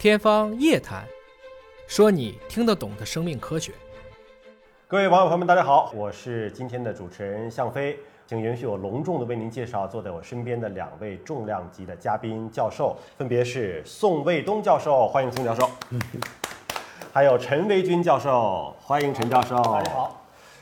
天方夜谭，说你听得懂的生命科学。各位网友朋友们，大家好，我是今天的主持人向飞，请允许我隆重的为您介绍坐在我身边的两位重量级的嘉宾教授，分别是宋卫东教授，欢迎宋教授；还有陈维军教授，欢迎陈教授。大家好。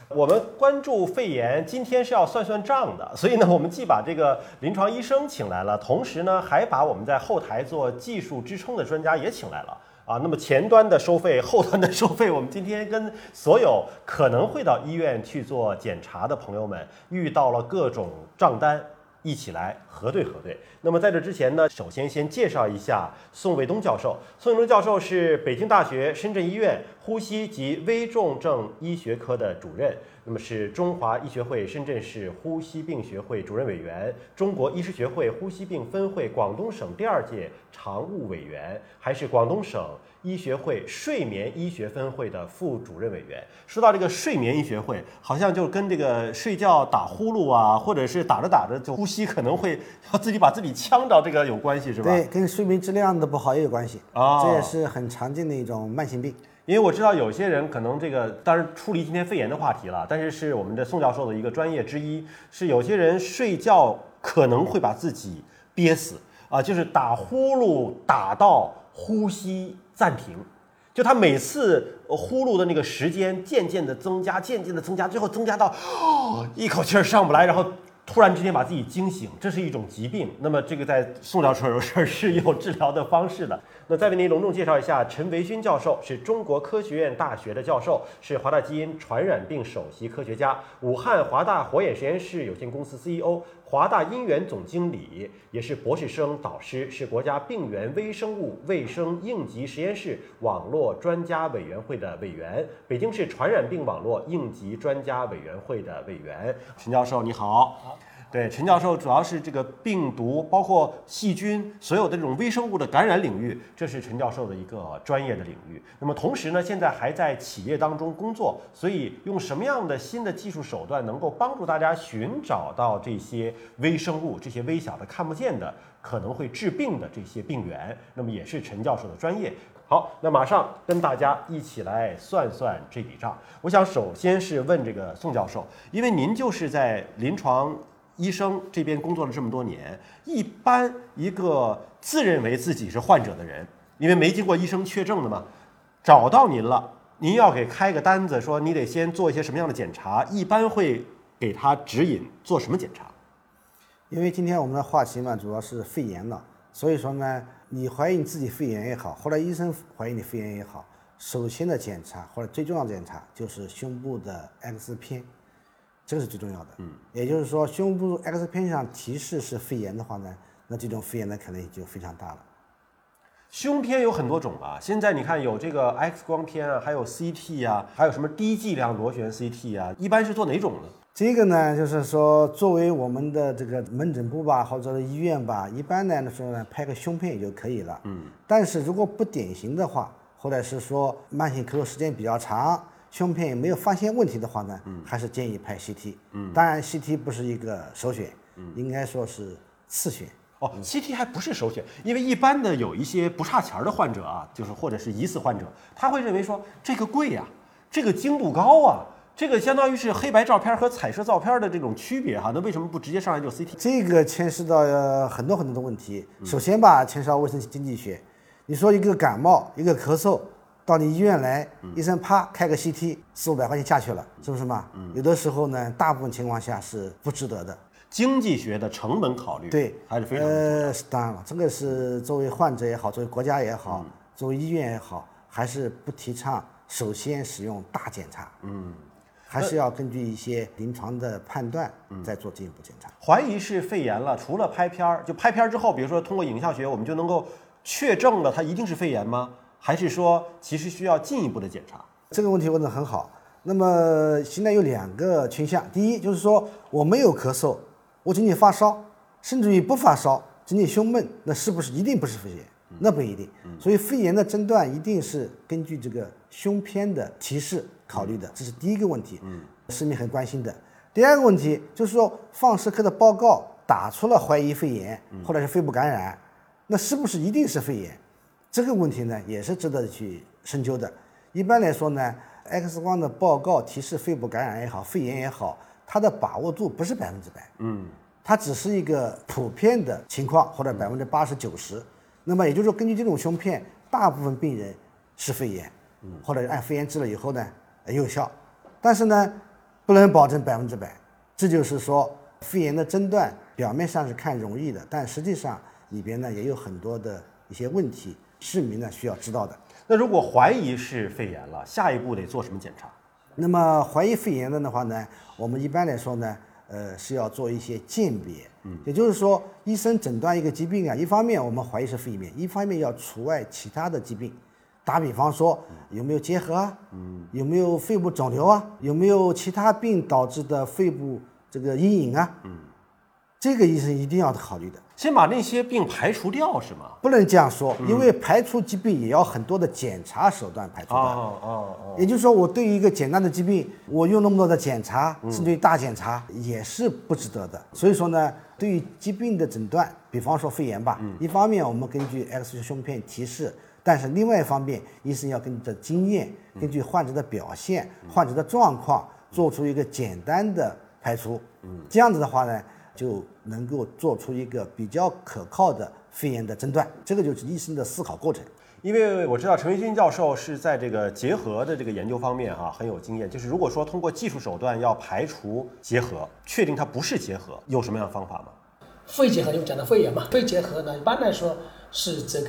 我们关注肺炎，今天是要算算账的，所以呢，我们既把这个临床医生请来了，同时呢，还把我们在后台做技术支撑的专家也请来了啊。那么前端的收费，后端的收费，我们今天跟所有可能会到医院去做检查的朋友们遇到了各种账单。一起来核对核对。那么在这之前呢，首先先介绍一下宋卫东教授。宋卫东教授是北京大学深圳医院呼吸及危重症医学科的主任，那么是中华医学会深圳市呼吸病学会主任委员，中国医师学会呼吸病分会广东省第二届常务委员，还是广东省。医学会睡眠医学分会的副主任委员说到这个睡眠医学会，好像就跟这个睡觉打呼噜啊，或者是打着打着就呼吸可能会要自己把自己呛着，这个有关系是吧？对，跟睡眠质量的不好也有关系啊，这也是很常见的一种慢性病。因为我知道有些人可能这个，当然出离今天肺炎的话题了，但是是我们的宋教授的一个专业之一，是有些人睡觉可能会把自己憋死啊，就是打呼噜打到呼吸。暂停，就他每次呼噜的那个时间渐渐的增加，渐渐的增加，最后增加到哦一口气儿上不来，然后突然之间把自己惊醒，这是一种疾病。那么这个在宋教授这儿是有治疗的方式的。那再为您隆重介绍一下，陈维军教授是中国科学院大学的教授，是华大基因传染病首席科学家，武汉华大火眼实验室有限公司 CEO。华大因缘总经理，也是博士生导师，是国家病原微生物卫生应急实验室网络专家委员会的委员，北京市传染病网络应急专家委员会的委员。秦教授，你好。好。对，陈教授主要是这个病毒，包括细菌，所有的这种微生物的感染领域，这是陈教授的一个专业的领域。那么同时呢，现在还在企业当中工作，所以用什么样的新的技术手段能够帮助大家寻找到这些微生物、这些微小的看不见的可能会致病的这些病源，那么也是陈教授的专业。好，那马上跟大家一起来算算这笔账。我想首先是问这个宋教授，因为您就是在临床。医生这边工作了这么多年，一般一个自认为自己是患者的人，因为没经过医生确证的嘛，找到您了，您要给开个单子，说你得先做一些什么样的检查，一般会给他指引做什么检查？因为今天我们的话题嘛，主要是肺炎了，所以说呢，你怀疑你自己肺炎也好，或者医生怀疑你肺炎也好，首先的检查或者最重要的检查就是胸部的 X 片。这个是最重要的，嗯，也就是说，胸部 X 片上提示是肺炎的话呢，那这种肺炎的可能性就非常大了。胸片有很多种啊，现在你看有这个 X 光片啊，还有 CT 啊，还有什么低剂量螺旋 CT 啊，一般是做哪种呢？这个呢，就是说作为我们的这个门诊部吧，或者是医院吧，一般来说呢拍个胸片也就可以了，嗯，但是如果不典型的话，或者是说慢性咳嗽时间比较长。胸片也没有发现问题的话呢，还是建议拍 CT。嗯，当然 CT 不是一个首选，应该说是次选。哦，CT 还不是首选，因为一般的有一些不差钱的患者啊，就是或者是疑似患者，他会认为说这个贵呀，这个精度高啊，这个相当于是黑白照片和彩色照片的这种区别哈，那为什么不直接上来就 CT？这个牵涉到很多很多的问题。首先吧，牵涉到卫生经济学。你说一个感冒，一个咳嗽。到你医院来，医生啪开个 CT，四五百块钱下去了，是不是嘛？有的时候呢，大部分情况下是不值得的。经济学的成本考虑，对，还是非常。呃，当然了，这个是作为患者也好，作为国家也好，作为医院也好，还是不提倡首先使用大检查。嗯，还是要根据一些临床的判断再做进一步检查。怀疑是肺炎了，除了拍片儿，就拍片儿之后，比如说通过影像学，我们就能够确证了它一定是肺炎吗？还是说，其实需要进一步的检查？这个问题问得很好。那么现在有两个倾向：第一，就是说我没有咳嗽，我仅仅发烧，甚至于不发烧，仅仅胸闷，那是不是一定不是肺炎？那不一定。所以肺炎的诊断一定是根据这个胸片的提示考虑的，这是第一个问题。嗯，市民很关心的。第二个问题就是说，放射科的报告打出了怀疑肺炎或者是肺部感染，那是不是一定是肺炎？这个问题呢也是值得去深究的。一般来说呢，X 光的报告提示肺部感染也好，肺炎也好，它的把握度不是百分之百，嗯，它只是一个普遍的情况，或者百分之八十九十。那么也就是说，根据这种胸片，大部分病人是肺炎，嗯或者按肺炎治了以后呢有效，但是呢不能保证百分之百。这就是说，肺炎的诊断表面上是看容易的，但实际上里边呢也有很多的一些问题，市民呢需要知道的。那如果怀疑是肺炎了，下一步得做什么检查？那么怀疑肺炎的的话呢，我们一般来说呢，呃是要做一些鉴别，嗯，也就是说，医生诊断一个疾病啊，一方面我们怀疑是肺炎，一方面要除外其他的疾病。打比方说，有没有结核啊？嗯，有没有肺部肿瘤啊？有没有其他病导致的肺部这个阴影啊？嗯，这个医生一定要考虑的。先把那些病排除掉是吗？不能这样说，因为排除疾病也要很多的检查手段排除掉。哦哦哦。也就是说，我对于一个简单的疾病，我用那么多的检查，甚至于大检查也是不值得的。所以说呢，对于疾病的诊断，比方说肺炎吧，一方面我们根据 X 射胸片提示。但是另外一方面，医生要根据经验，根据患者的表现、患者的状况，做出一个简单的排除。嗯，这样子的话呢，就能够做出一个比较可靠的肺炎的诊断。这个就是医生的思考过程。因为我知道陈维军教授是在这个结核的这个研究方面哈很有经验。就是如果说通过技术手段要排除结核，确定它不是结核，有什么样的方法吗？肺结核就讲到肺炎嘛，肺结核呢一般来说是这个。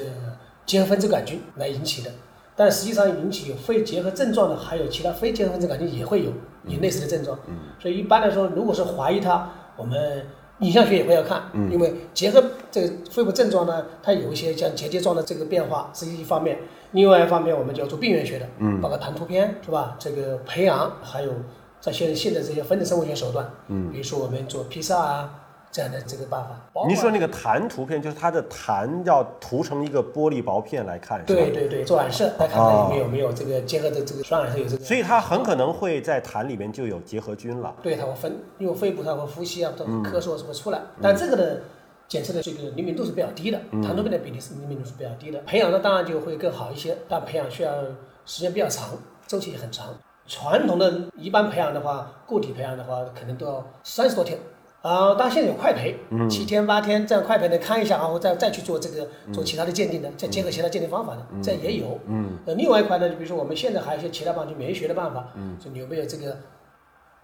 结核分子杆菌来引起的，但实际上引起肺结核症状的还有其他非结核分子杆菌也会有有类似的症状。嗯，所以一般来说，如果是怀疑它，我们影像学也会要看，因为结合这个肺部症状呢，它有一些像结节状的这个变化是一方面，另外一方面我们就要做病原学的，嗯，包括谈图片是吧？这个培养还有在现现在这些分子生物学手段，嗯，比如说我们做 p 萨啊。这样的这个办法，您说那个弹图片，就是它的弹要涂成一个玻璃薄片来看，对对对，做染色来看看里面有没有这个结合的这个双染色有这个，所以它很可能会在痰里面就有结核菌了。对，它会分，因为肺部它会呼吸啊，它咳嗽什么出来，但这个呢检测的这个灵敏度是比较低的，痰图片的比例是灵敏度是比较低的。培养的当然就会更好一些，但培养需要时间比较长，周期也很长。传统的一般培养的话，固体培养的话，可能都要三十多天。啊，当然现在有快培，七天八天这样快培的看一下，然后再再去做这个做其他的鉴定的，再结合其他鉴定方法的，这也有。嗯，呃，另外一块呢，就比如说我们现在还有一些其他帮助免疫学的办法，嗯，说你有没有这个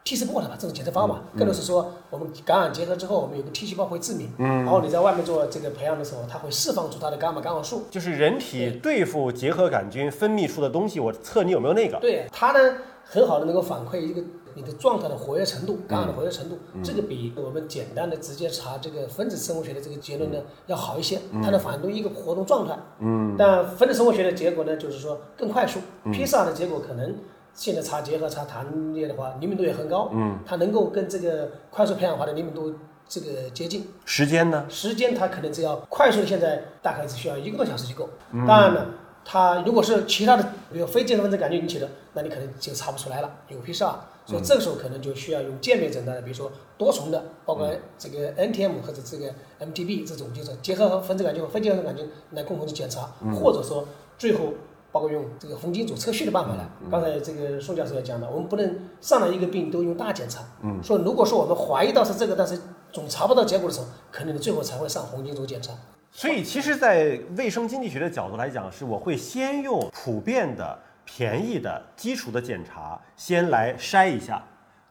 T 细胞的吧？这种检测方法，更多是说我们感染结合之后，我们有个 T 细胞会致敏，嗯，然后你在外面做这个培养的时候，它会释放出它的伽马干扰素，就是人体对付结核杆菌分泌出的东西，我测你有没有那个。对，它呢很好的能够反馈一个。你的状态的活跃程度，感染的活跃程度，这个比我们简单的直接查这个分子生物学的这个结论呢要好一些。它能反映一个活动状态。嗯。但分子生物学的结果呢，就是说更快速。披萨的结果可能现在查结合查痰液的话，灵敏度也很高。嗯。它能够跟这个快速培养化的灵敏度这个接近。时间呢？时间它可能只要快速的，现在大概只需要一个多小时就够。当然了。它如果是其他的，比如非结核分子杆菌引起的，那你可能就查不出来了，有 PCR，所以这个时候可能就需要用鉴别诊断的，比如说多重的，包括这个 NTM 或者这个 MTB 这种，就是结合分子杆菌和非结合杆菌来共同去检查，或者说最后包括用这个红金组测序的办法来。刚才这个宋教授也讲了，我们不能上来一个病都用大检查，说如果说我们怀疑到是这个，但是总查不到结果的时候，可能你最后才会上红金组检查。所以，其实，在卫生经济学的角度来讲，是我会先用普遍的、便宜的、基础的检查先来筛一下。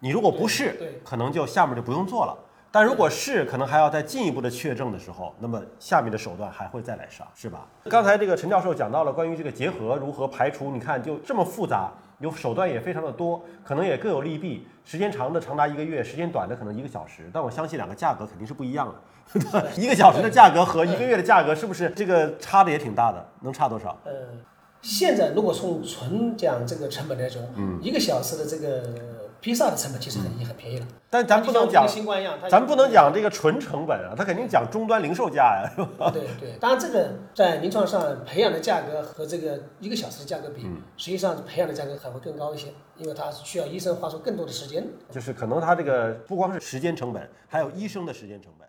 你如果不是，可能就下面就不用做了。但如果是，可能还要再进一步的确证的时候，那么下面的手段还会再来上，是吧？刚才这个陈教授讲到了关于这个结合如何排除，你看就这么复杂，有手段也非常的多，可能也各有利弊。时间长的长达一个月，时间短的可能一个小时。但我相信两个价格肯定是不一样的。一个小时的价格和一个月的价格是不是这个差的也挺大的？能差多少？呃，现在如果从纯讲这个成本来说，嗯，一个小时的这个。披萨的成本其实已经很便宜了，但咱不能讲新冠一样，咱不能讲这个纯成本啊，它肯定讲终端零售价呀，是吧？对对，当然这个在临床上培养的价格和这个一个小时的价格比，实际上培养的价格还会更高一些，因为它需要医生花出更多的时间。就是可能它这个不光是时间成本，还有医生的时间成本。